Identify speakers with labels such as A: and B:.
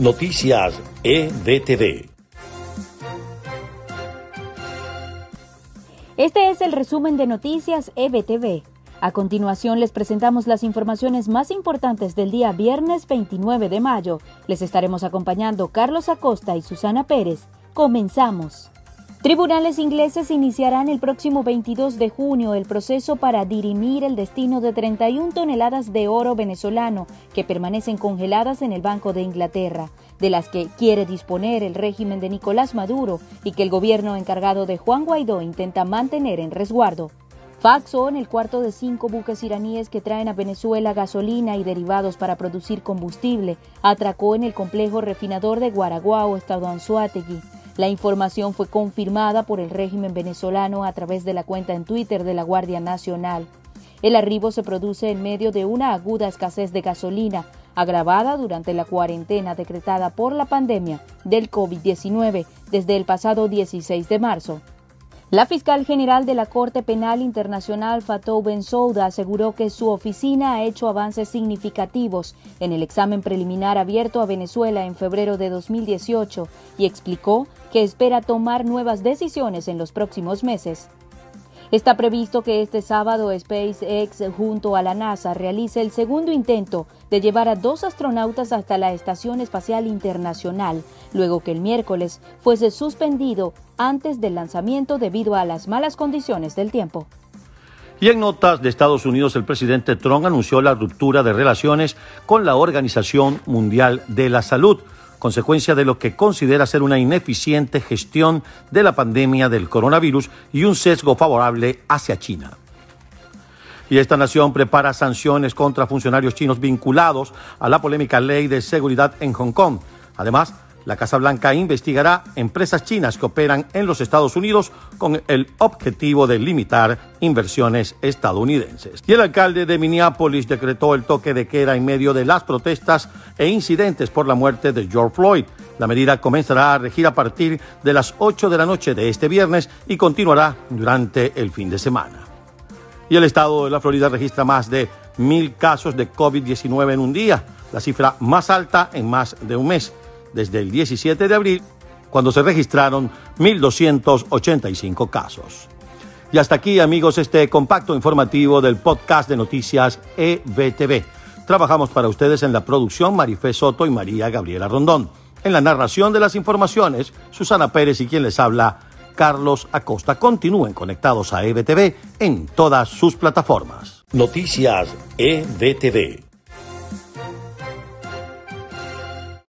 A: Noticias EBTV.
B: Este es el resumen de Noticias EBTV. A continuación les presentamos las informaciones más importantes del día viernes 29 de mayo. Les estaremos acompañando Carlos Acosta y Susana Pérez. Comenzamos. Tribunales ingleses iniciarán el próximo 22 de junio el proceso para dirimir el destino de 31 toneladas de oro venezolano que permanecen congeladas en el Banco de Inglaterra, de las que quiere disponer el régimen de Nicolás Maduro y que el gobierno encargado de Juan Guaidó intenta mantener en resguardo. Faxon, el cuarto de cinco buques iraníes que traen a Venezuela gasolina y derivados para producir combustible, atracó en el complejo refinador de Guaraguao, estado Anzuategui. La información fue confirmada por el régimen venezolano a través de la cuenta en Twitter de la Guardia Nacional. El arribo se produce en medio de una aguda escasez de gasolina, agravada durante la cuarentena decretada por la pandemia del COVID-19 desde el pasado 16 de marzo. La fiscal general de la Corte Penal Internacional Fatou Bensouda aseguró que su oficina ha hecho avances significativos en el examen preliminar abierto a Venezuela en febrero de 2018 y explicó que espera tomar nuevas decisiones en los próximos meses. Está previsto que este sábado SpaceX junto a la NASA realice el segundo intento de llevar a dos astronautas hasta la Estación Espacial Internacional, luego que el miércoles fuese suspendido antes del lanzamiento debido a las malas condiciones del tiempo.
A: Y en notas de Estados Unidos, el presidente Trump anunció la ruptura de relaciones con la Organización Mundial de la Salud consecuencia de lo que considera ser una ineficiente gestión de la pandemia del coronavirus y un sesgo favorable hacia China. Y esta nación prepara sanciones contra funcionarios chinos vinculados a la polémica ley de seguridad en Hong Kong. Además, la Casa Blanca investigará empresas chinas que operan en los Estados Unidos con el objetivo de limitar inversiones estadounidenses. Y el alcalde de Minneapolis decretó el toque de queda en medio de las protestas e incidentes por la muerte de George Floyd. La medida comenzará a regir a partir de las 8 de la noche de este viernes y continuará durante el fin de semana. Y el estado de la Florida registra más de mil casos de COVID-19 en un día, la cifra más alta en más de un mes desde el 17 de abril, cuando se registraron 1.285 casos. Y hasta aquí, amigos, este compacto informativo del podcast de noticias EBTV. Trabajamos para ustedes en la producción Marifé Soto y María Gabriela Rondón. En la narración de las informaciones, Susana Pérez y quien les habla, Carlos Acosta. Continúen conectados a EBTV en todas sus plataformas. Noticias EBTV.